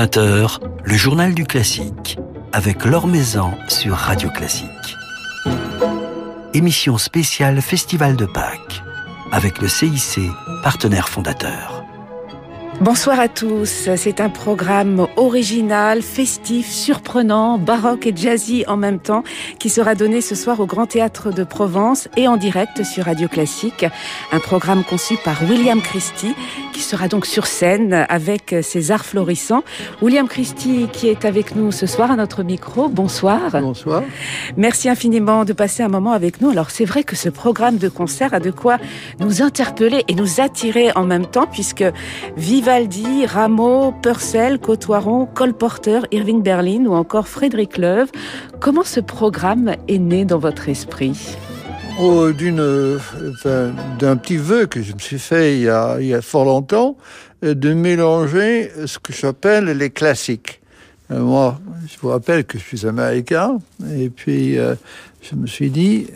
20h, le journal du classique avec Laure Maison sur Radio Classique. Émission spéciale Festival de Pâques avec le CIC, partenaire fondateur. Bonsoir à tous. C'est un programme original, festif, surprenant, baroque et jazzy en même temps qui sera donné ce soir au Grand Théâtre de Provence et en direct sur Radio Classique. Un programme conçu par William Christie qui sera donc sur scène avec ses arts florissants. William Christie qui est avec nous ce soir à notre micro. Bonsoir. Bonsoir. Merci infiniment de passer un moment avec nous. Alors c'est vrai que ce programme de concert a de quoi nous interpeller et nous attirer en même temps puisque vive Vivaldi, Rameau, Purcell, Cotoiron, Cole Porter, Irving Berlin ou encore Frédéric Loewe. Comment ce programme est né dans votre esprit? Oh, d'un petit vœu que je me suis fait il y a, il y a fort longtemps, euh, de mélanger ce que j'appelle les classiques. Euh, moi, je vous rappelle que je suis américain, et puis euh, je me suis dit,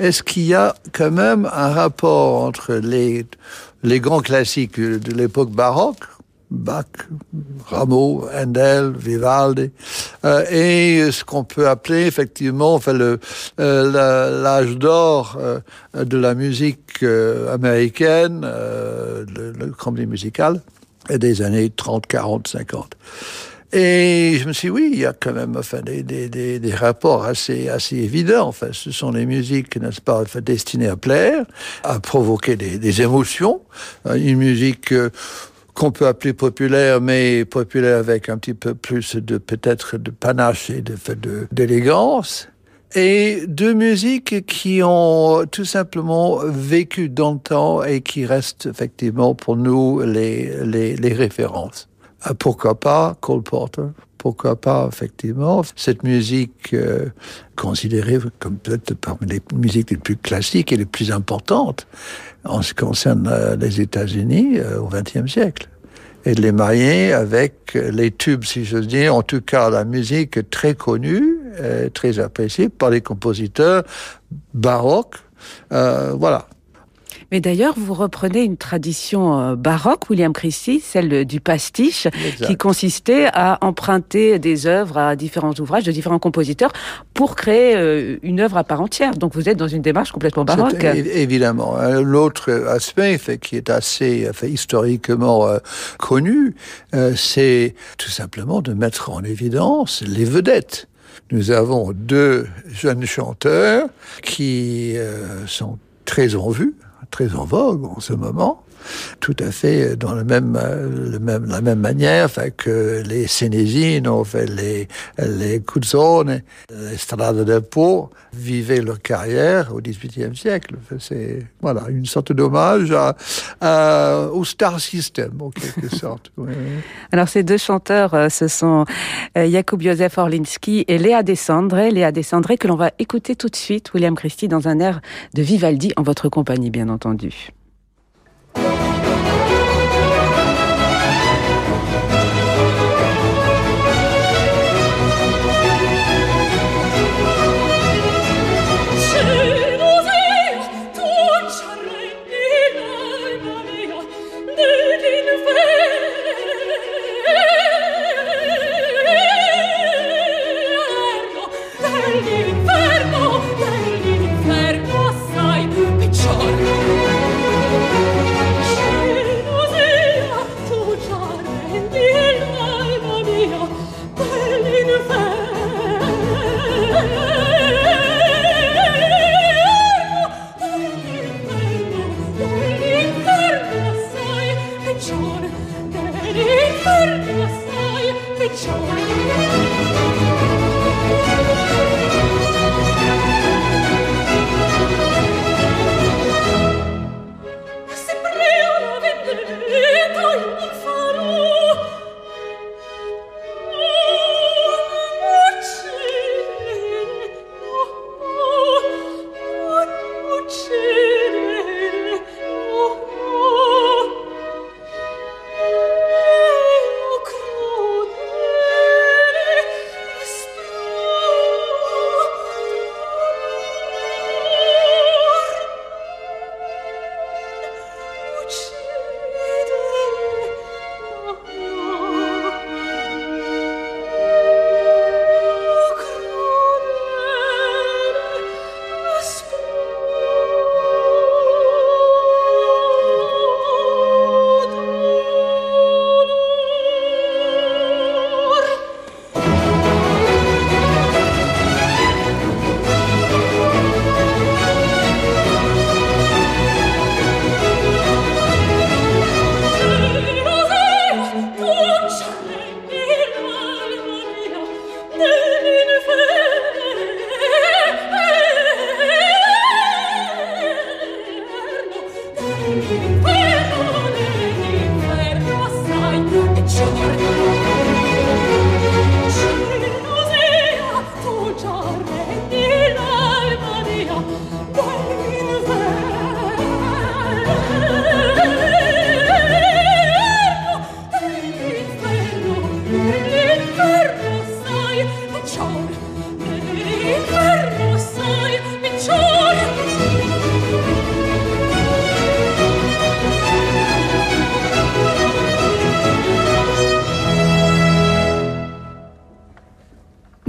est-ce qu'il y a quand même un rapport entre les les grands classiques de l'époque baroque, Bach, Rameau, Handel, Vivaldi, euh, et ce qu'on peut appeler effectivement enfin, le, euh, l'âge d'or euh, de la musique euh, américaine, euh, le, le musical, musical, des années 30, 40, 50. Et je me suis dit, oui, il y a quand même enfin, des, des, des, des rapports assez, assez évidents. Enfin, ce sont des musiques, n'est-ce pas, destinées à plaire, à provoquer des, des émotions. Euh, une musique euh, qu'on peut appeler populaire, mais populaire avec un petit peu plus de peut-être de panache et de d'élégance. Et deux musiques qui ont tout simplement vécu dans le temps et qui restent effectivement pour nous les, les, les références. Ah, pourquoi pas Cole Porter? Pourquoi pas, effectivement, cette musique euh, considérée comme peut-être parmi les musiques les plus classiques et les plus importantes en ce qui concerne euh, les États-Unis euh, au XXe siècle. Et de les marier avec les tubes, si j'ose dire, en tout cas la musique très connue, euh, très appréciée par les compositeurs baroques. Euh, voilà. Mais d'ailleurs, vous reprenez une tradition euh, baroque, William Christie, celle du pastiche, exact. qui consistait à emprunter des œuvres à différents ouvrages de différents compositeurs pour créer euh, une œuvre à part entière. Donc vous êtes dans une démarche complètement baroque. Évidemment. Euh, l'autre aspect fait, qui est assez fait, historiquement euh, connu, euh, c'est tout simplement de mettre en évidence les vedettes. Nous avons deux jeunes chanteurs qui euh, sont très en vue, très en vogue en ce moment, tout à fait dans le même, le même, la même manière que les Senesino, les, les Cuzzone, les Strade del Po vivaient leur carrière au XVIIIe siècle. C'est voilà, une sorte d'hommage à, à, au star system, en quelque sorte. Oui. Alors ces deux chanteurs, euh, ce sont euh, Jakub Józef Orlinski et Léa Descendré. Léa Descendré que l'on va écouter tout de suite, William Christie, dans un air de Vivaldi, en votre compagnie, bien entendu.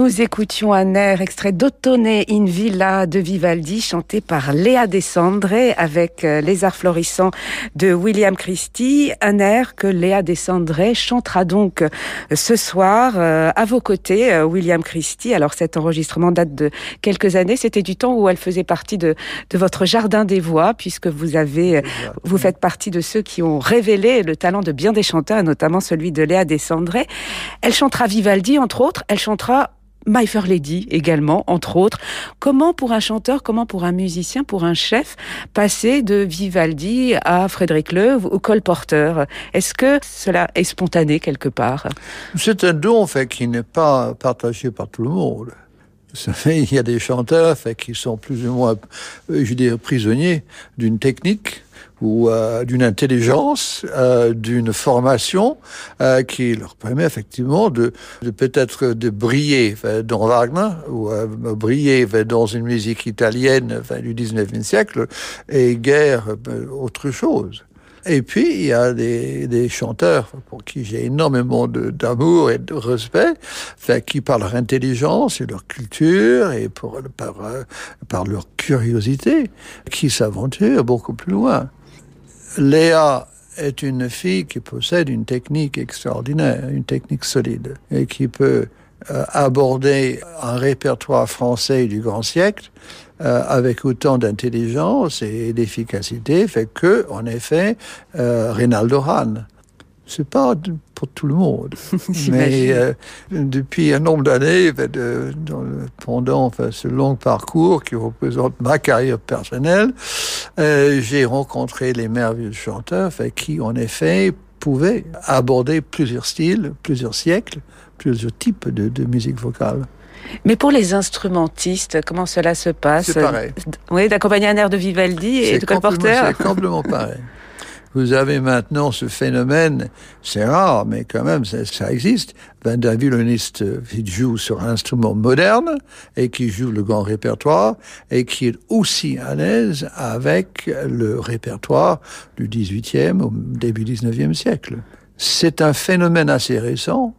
Nous écoutions un air extrait d'Ottone in Villa de Vivaldi, chanté par Léa Descendre avec euh, Les Arts Florissants de William Christie. Un air que Léa Descendre chantera donc euh, ce soir euh, à vos côtés, William Christie. Alors cet enregistrement date de quelques années. C'était du temps où elle faisait partie de, de votre jardin des voix, puisque vous avez, vous faites partie de ceux qui ont révélé le talent de bien des chanteurs, notamment celui de Léa Descendre. Elle chantera Vivaldi, entre autres. Elle chantera My Fair Lady également, entre autres. Comment pour un chanteur, comment pour un musicien, pour un chef, passer de Vivaldi à Frédéric Loewe ou Cole Porter? Est-ce que cela est spontané quelque part? C'est un don fait, qui n'est pas partagé par tout le monde. Il y a des chanteurs fait, qui sont plus ou moins, euh, je dirais, prisonniers d'une technique ou euh, d'une intelligence, euh, d'une formation euh, qui leur permet effectivement de, de peut-être de briller dans Wagner ou euh, briller dans une musique italienne du 19e siècle et guère euh, autre chose. Et puis, il y a des, des chanteurs pour qui j'ai énormément d'amour et de respect, fait, qui par leur intelligence et leur culture et pour, par, par leur curiosité, qui s'aventurent beaucoup plus loin. Léa est une fille qui possède une technique extraordinaire, une technique solide, et qui peut euh, aborder un répertoire français du grand siècle euh, avec autant d'intelligence et d'efficacité, fait que, en effet, euh, Reynaldo Hahn, c'est pas pour tout le monde. Mais euh, depuis un nombre d'années, pendant enfin, ce long parcours qui représente ma carrière personnelle, euh, j'ai rencontré les merveilleux chanteurs qui, en effet, pouvaient aborder plusieurs styles, plusieurs siècles, plusieurs types de, de musique vocale. Mais pour les instrumentistes, comment cela se passe? C'est pareil. Oui, d'accompagner un air de Vivaldi et de Cole Porter C'est complètement pareil. Vous avez maintenant ce phénomène, c'est rare, mais quand même, ça, existe, d'un violoniste qui joue sur un instrument moderne et qui joue le grand répertoire et qui est aussi à l'aise avec le répertoire du 18e au début 19e siècle. C'est un phénomène assez récent.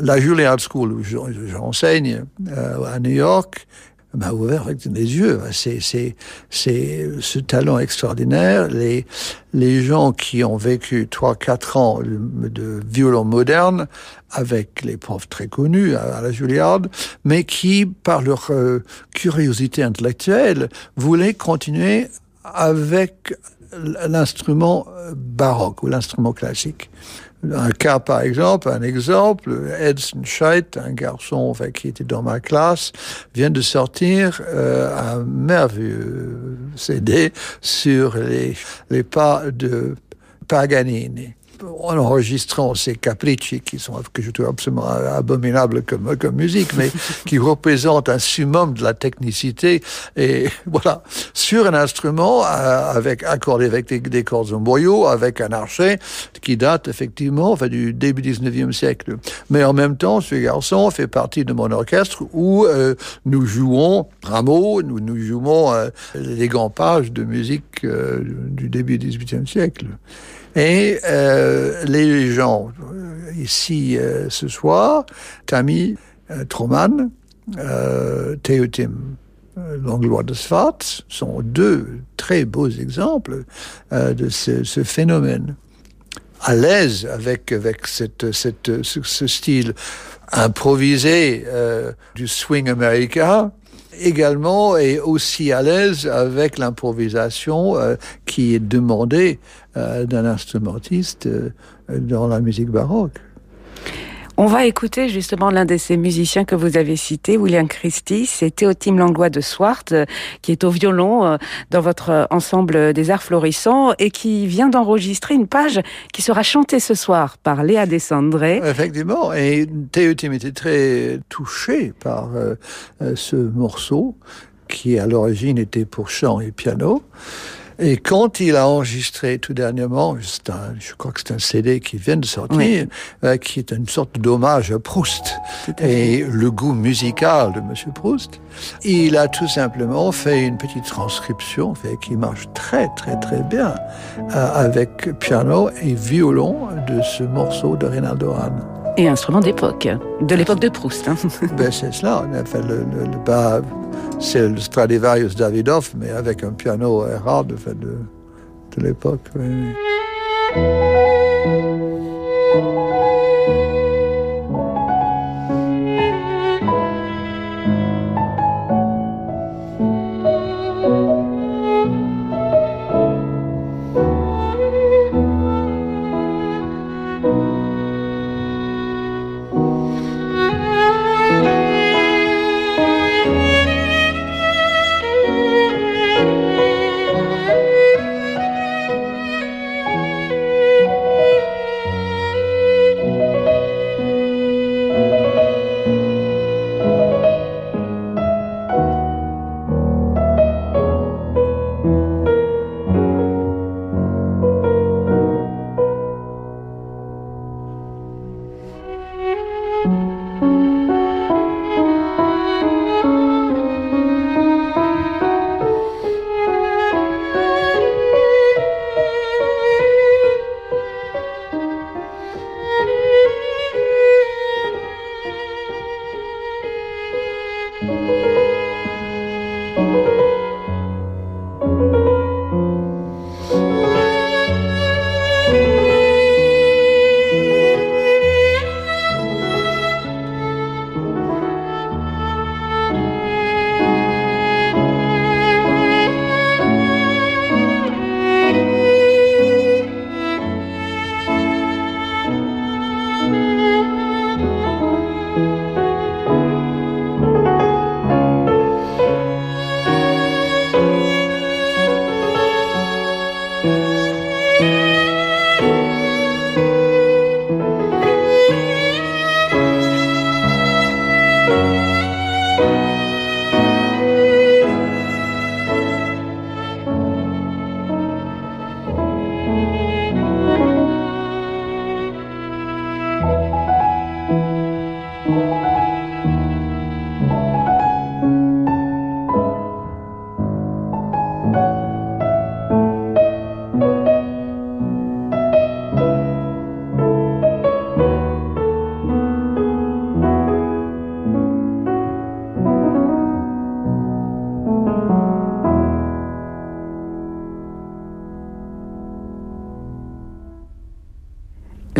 La Juilliard School où j'enseigne euh, à New York m'a ouvert les yeux. C'est, c'est, c'est ce talent extraordinaire. Les, les gens qui ont vécu trois, quatre ans de violon moderne avec les profs très connus à, la Juilliard, mais qui, par leur euh, curiosité intellectuelle, voulaient continuer avec l'instrument baroque ou l'instrument classique un cas par exemple, un exemple, Edson Scheidt, un garçon qui était dans ma classe, vient de sortir euh, un merveilleux CD sur les, les pas de Paganini en enregistrant ces capricci qui sont que je trouve absolument abominables comme, comme musique, mais qui représentent un summum de la technicité et voilà sur un instrument euh, avec accordé avec des, des cordes en boyau, avec un archet qui date effectivement enfin, du début 19e siècle. Mais en même temps, ce garçon fait partie de mon orchestre où euh, nous jouons Rameau, nous, nous jouons euh, les grands pages de musique euh, du début 18e siècle. Et euh, les gens euh, ici euh, ce soir, Tammy Troman, Théotim Langlois de Svat, sont deux très beaux exemples de ce, phénomène. À l'aise avec, avec cette, cette, ce, style improvisé du swing américain, également et aussi à l'aise avec l'improvisation euh, qui est demandée euh, d'un instrumentiste euh, dans la musique baroque. On va écouter justement l'un de ces musiciens que vous avez cité, William Christie, c'est Théotime Langlois de Swart, euh, qui est au violon euh, dans votre ensemble des arts florissants et qui vient d'enregistrer une page qui sera chantée ce soir par Léa Descendré. Effectivement, et Théotime était très touché par euh, ce morceau qui à l'origine était pour chant et piano. Et quand il a enregistré tout dernièrement, un, je crois que c'est un CD qui vient de sortir, euh, qui est une sorte d'hommage à Proust. Et le goût musical de Monsieur Proust, il a tout simplement fait une petite transcription fait, qui marche très très très bien euh, avec piano et violon de ce morceau de Reynaldo Hahn. Et instrument d'époque, de l'époque de Proust. Hein. ben, c'est cela. Enfin, le, c'est le Stradivarius Davidoff, mais avec un piano rare de, de, de l'époque.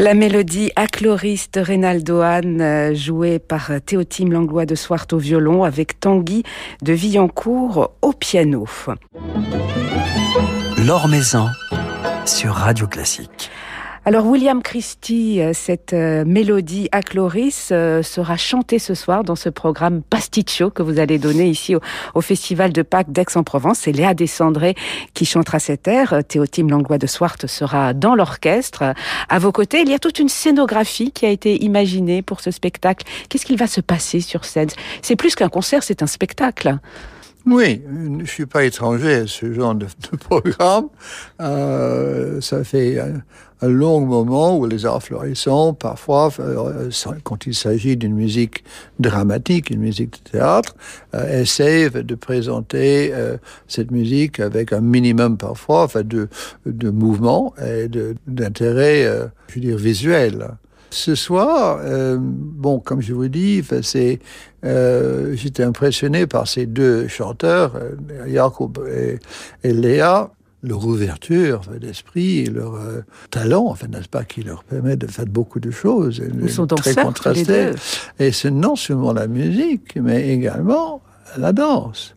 La mélodie Achloris de Reynaldo Hahn, euh, jouée par Théotime Langlois de Swart au violon avec Tanguy de Villancourt au piano. L'Or Maison sur Radio Classique. Alors William Christie, euh, cette euh, mélodie à Chloris euh, sera chantée ce soir dans ce programme Pasticcio que vous allez donner ici au, Festival de Pâques d'Aix-en-Provence. C'est Léa Descendré qui chantera cette air. Théotime Langlois de Swart sera dans l'orchestre. À vos côtés, il y a toute une scénographie qui a été imaginée pour ce spectacle. Qu'est-ce qu'il va se passer sur scène? C'est plus qu'un concert, c'est un spectacle. Oui, je suis pas étranger à ce genre de, programme. Euh, ça fait un, long moment où les arts florissants, parfois, euh, quand il s'agit d'une musique dramatique, une musique de théâtre, euh, essayent de présenter euh, cette musique avec un minimum parfois de, de mouvement et d'intérêt, euh, je veux dire, visuel. Ce soir, euh, bon, comme je vous dis, c'est, euh, j'étais impressionné par ces deux chanteurs, euh, Jacob et, et Léa, leur ouverture d'esprit et leur euh, talent, enfin, n'est-ce pas, qui leur permet de faire beaucoup de choses. Ils sont très contrastés. Et c'est non seulement la musique, mais également la danse.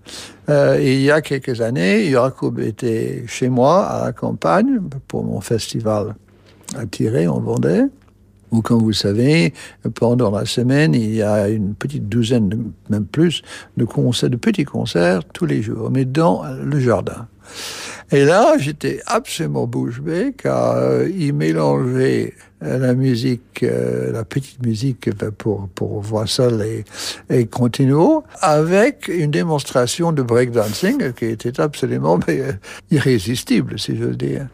Euh, il y a quelques années, Jacob était chez moi à la campagne pour mon festival à Tiré en Vendée. Ou comme vous savez, pendant la semaine, il y a une petite douzaine, même plus, de concerts, de petits concerts tous les jours, mais dans le jardin. Et là, j'étais absolument bouche bée car euh, il mélangeait euh, la musique, euh, la petite musique pour, pour voix seule et, et continuo, avec une démonstration de breakdancing qui était absolument irrésistible, si je veux dire.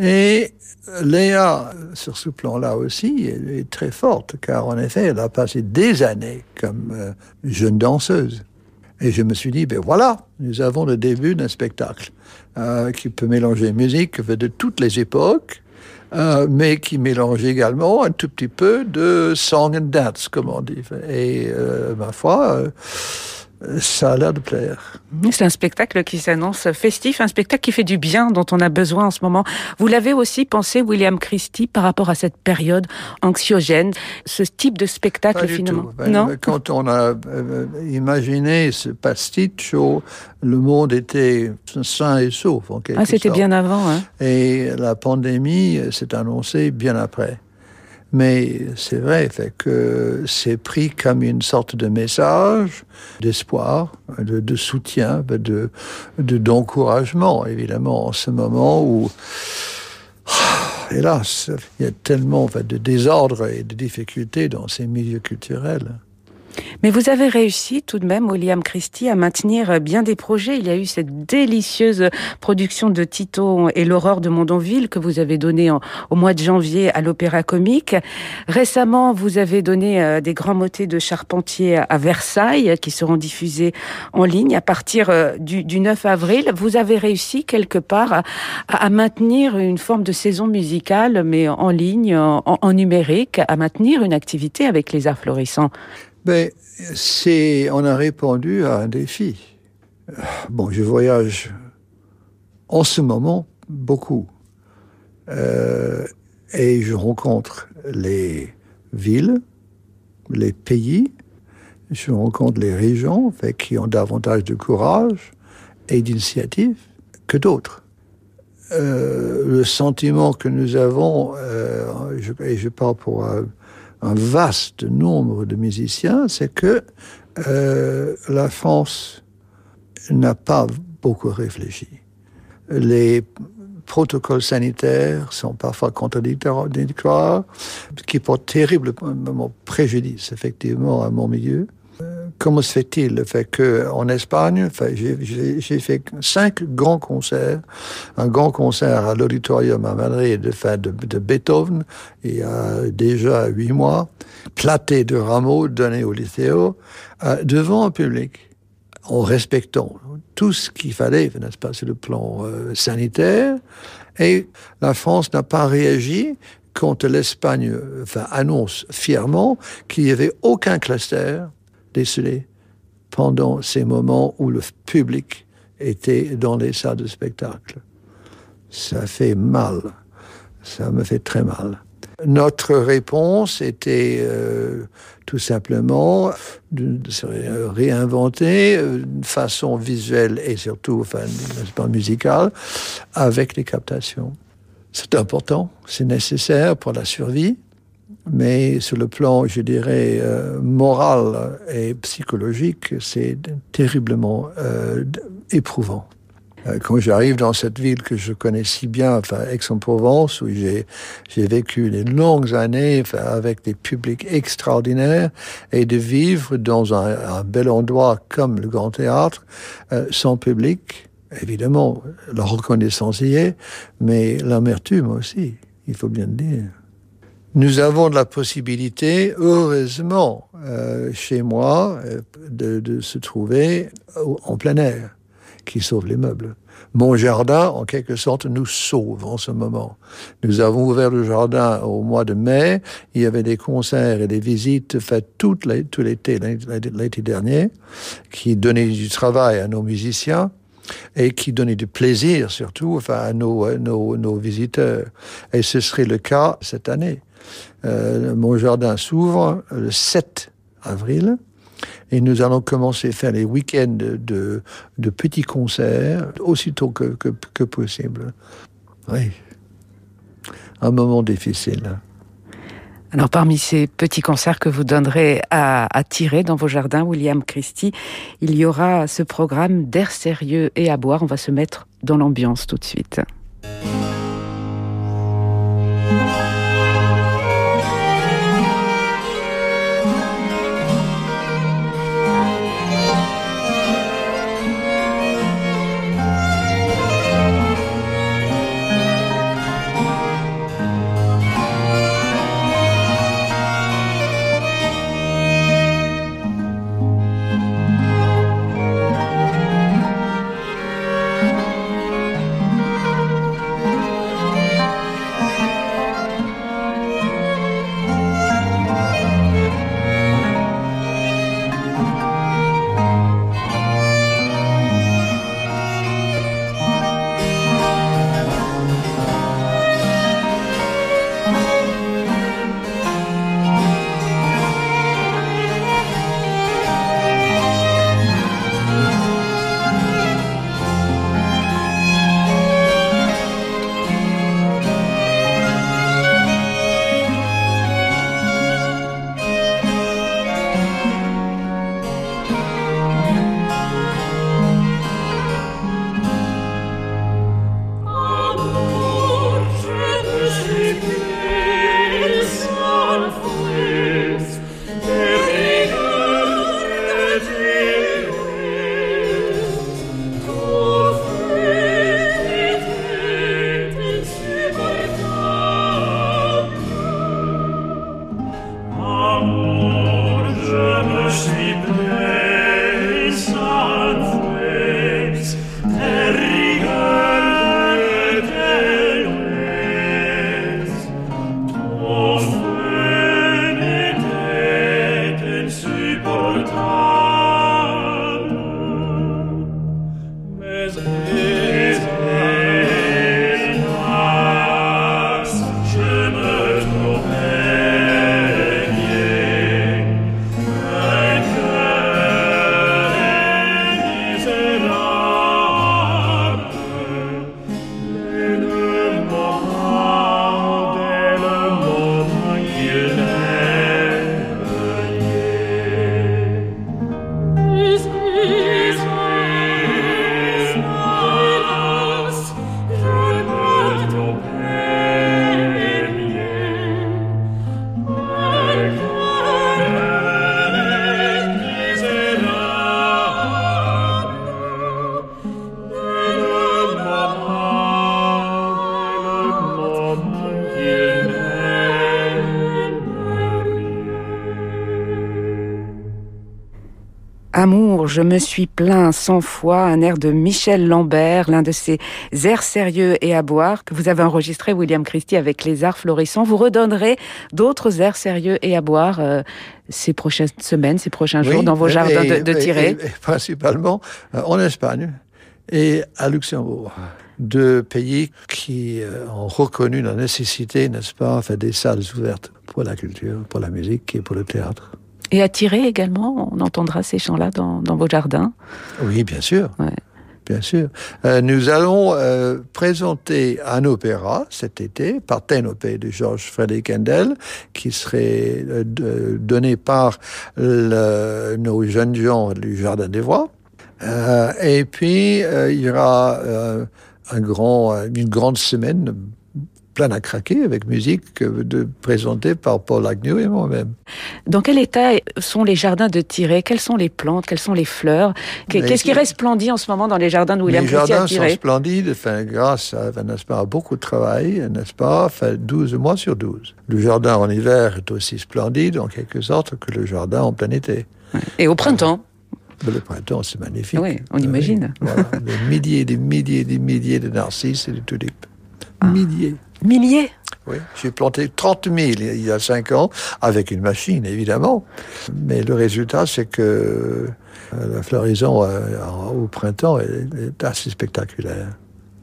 Et Léa, sur ce plan-là aussi, est très forte, car en effet, elle a passé des années comme euh, jeune danseuse. Et je me suis dit, ben voilà, nous avons le début d'un spectacle euh, qui peut mélanger musique de toutes les époques, euh, mais qui mélange également un tout petit peu de song and dance, comme on dit. Et ma foi, ça a l'air de plaire. C'est un spectacle qui s'annonce festif, un spectacle qui fait du bien, dont on a besoin en ce moment. Vous l'avez aussi pensé, William Christie, par rapport à cette période anxiogène, ce type de spectacle finalement ben, non? Quand on a euh, imaginé ce pasticcio, le monde était sain et sauf en quelque Ah, c'était bien avant. Hein. Et la pandémie s'est annoncée bien après. Mais c'est vrai, fait que c'est pris comme une sorte de message d'espoir, de, soutien, de d'encouragement, évidemment, en ce moment où, hélas, il y a tellement de désordre et de difficultés dans ces milieux culturels. Mais vous avez réussi tout de même, William Christie, à maintenir bien des projets. Il y a eu cette délicieuse production de Tito et l'aurore de Mondonville que vous avez donnée au mois de janvier à l'Opéra Comique. Récemment, vous avez donné euh, des grands motets de Charpentier à Versailles qui seront diffusés en ligne à partir euh, du, 9 avril. Vous avez réussi quelque part à, maintenir une forme de saison musicale, mais en ligne, en numérique, à maintenir une activité avec les arts florissants. Ben, c'est, on a répondu à un défi. Bon, je voyage en ce moment beaucoup. Euh, et je rencontre les villes, les pays, je rencontre les régions qui ont davantage de courage et d'initiative que d'autres. Euh, le sentiment que nous avons, euh, et je parle pour un vaste nombre de musiciens, c'est que euh, la France n'a pas beaucoup réfléchi. Les protocoles sanitaires sont parfois contradictoires, qui porte terriblement préjudice, effectivement, à mon milieu. Comment se fait-il? Fait qu'en Espagne, enfin, j'ai fait cinq grands concerts, un grand concert à l'auditorium à Madrid de, Beethoven il y a déjà huit mois, platé de rameaux donné au lycéo, euh, devant un public, en respectant tout ce qu'il fallait, n'est-ce pas, sur le plan euh, sanitaire, et la France n'a pas réagi quand l'Espagne enfin, annonce fièrement qu'il n'y avait aucun cluster décelé pendant ces moments où le public était dans les salles de spectacle. Ça fait mal. Ça me fait très mal. Notre réponse était euh, tout simplement de se réinventer d'une façon visuelle et surtout enfin, musicale avec les captations. C'est important, c'est nécessaire pour la survie, mais sur le plan, je dirais, euh, moral et psychologique, c'est terriblement euh, éprouvant. Euh, quand j'arrive dans cette ville que je connais si bien, enfin Aix-en-Provence, où j'ai vécu des longues années enfin, avec des publics extraordinaires, et de vivre dans un, un bel endroit comme le Grand Théâtre, sans public, évidemment, la reconnaissance y est, mais l'amertume aussi, il faut bien le dire. Nous avons la possibilité, heureusement, euh, chez moi, euh, de, de, se trouver en plein air, qui sauve les meubles. Mon jardin, en quelque sorte, nous sauve en ce moment. Nous avons ouvert le jardin au mois de mai. Il y avait des concerts et des visites faites tout l'été, l'été dernier, qui donnaient du travail à nos musiciens et qui donnaient du plaisir surtout enfin, à nos, nos, nos visiteurs. Et ce serait le cas cette année. Euh, mon jardin s'ouvre le 7 avril et nous allons commencer à faire les week-ends de, de, petits concerts aussitôt que, que, possible. Oui. Un moment difficile. Alors parmi ces petits concerts que vous donnerez à, à tirer dans vos jardins, William Christie, il y aura ce programme d'air sérieux et à boire. On va se mettre dans l'ambiance tout de suite. Je me suis plaint cent fois, un air de Michel Lambert, l'un de ces airs sérieux et à boire que vous avez enregistré, William Christie, avec les arts florissants. Vous redonnerez d'autres airs sérieux et à boire euh, ces prochaines semaines, ces prochains jours dans vos jardins de, de tirés Principalement euh, en Espagne et à Luxembourg deux pays qui euh, ont reconnu la nécessité, n'est-ce pas, faire des salles ouvertes pour la culture, pour la musique et pour le théâtre. Et à tirer également, on entendra ces chants-là dans, dans, vos jardins. Oui, bien sûr. Ouais. Bien sûr. Euh, nous allons euh, présenter un opéra cet été, Parthénopée de Georges Frédéric Handel, qui serait euh, donné par le, nos jeunes gens du Jardin des Voix. Et puis, il y aura un grand, une grande semaine plein à craquer avec musique de, présentée par Paul Agnew et moi-même. Dans quel état sont les jardins de Tiré Quelles sont les plantes? Quelles sont les fleurs? Qu'est-ce qui resplendit en ce moment dans les jardins de William Les jardins sont splendides, enfin, grâce à, pas, à beaucoup de travail, n'est-ce pas? Enfin, 12 mois sur 12. Le jardin en hiver est aussi splendide, en quelque sorte, que le jardin en plein été. Et au printemps le printemps, c'est magnifique. Oui, on imagine. Voilà, des milliers, des milliers, des milliers de narcisses et de tulipes. Ah. Milliers. Milliers Oui, j'ai planté 30 000 il y a 5 ans, avec une machine évidemment. Mais le résultat, c'est que euh, la floraison euh, au printemps est, assez spectaculaire.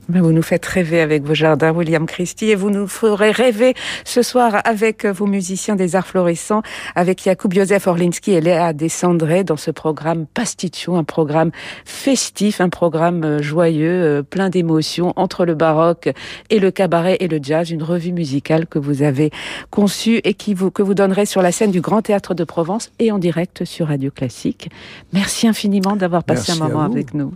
Vous nous faites rêver avec vos jardins, William Christie, et vous nous ferez rêver ce soir avec vos musiciens des arts florissants, avec Jakub Józef Orlinski et Léa Descendré dans ce programme Pasticcio, un programme festif, un programme euh, joyeux, euh, plein d'émotions entre le baroque et le cabaret et le jazz, une revue musicale que vous avez conçue et qui vous, que vous donnerez sur la scène du Grand Théâtre de Provence et en direct sur Radio Classique. Merci infiniment d'avoir passé un moment avec nous.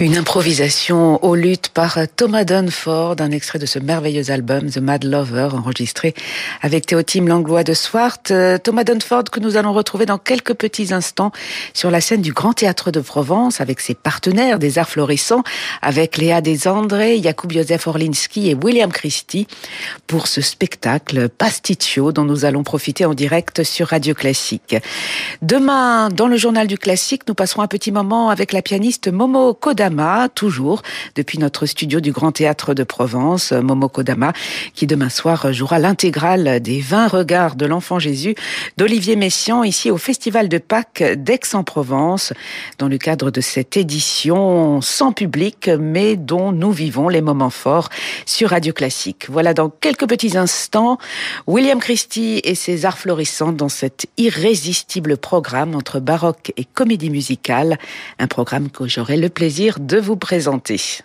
Une improvisation au lutte par Thomas Dunford, un extrait de ce merveilleux album The Mad Lover, enregistré avec Théotime Langlois de Swart. Euh, Thomas Dunford que nous allons retrouver dans quelques petits instants sur la scène du Grand Théâtre de Provence avec ses partenaires des arts florissants, avec Léa Desandré, Jakub Józef Orlinski et William Christie pour ce spectacle Pasticcio dont nous allons profiter en direct sur Radio Classique. Demain, dans le journal du classique, nous passerons un petit moment avec la pianiste Momo Koda toujours depuis notre studio du Grand Théâtre de Provence, Momo Kodama, qui demain soir jouera l'intégrale des 20 regards de l'Enfant Jésus d'Olivier Messiaen ici au Festival de Pâques d'Aix-en-Provence, dans le cadre de cette édition sans public, mais dont nous vivons les moments forts sur Radio Classique. Voilà dans quelques petits instants, William Christie et ses arts florissants dans cet irrésistible programme entre baroque et comédie musicale, un programme que j'aurai le de vous présenter.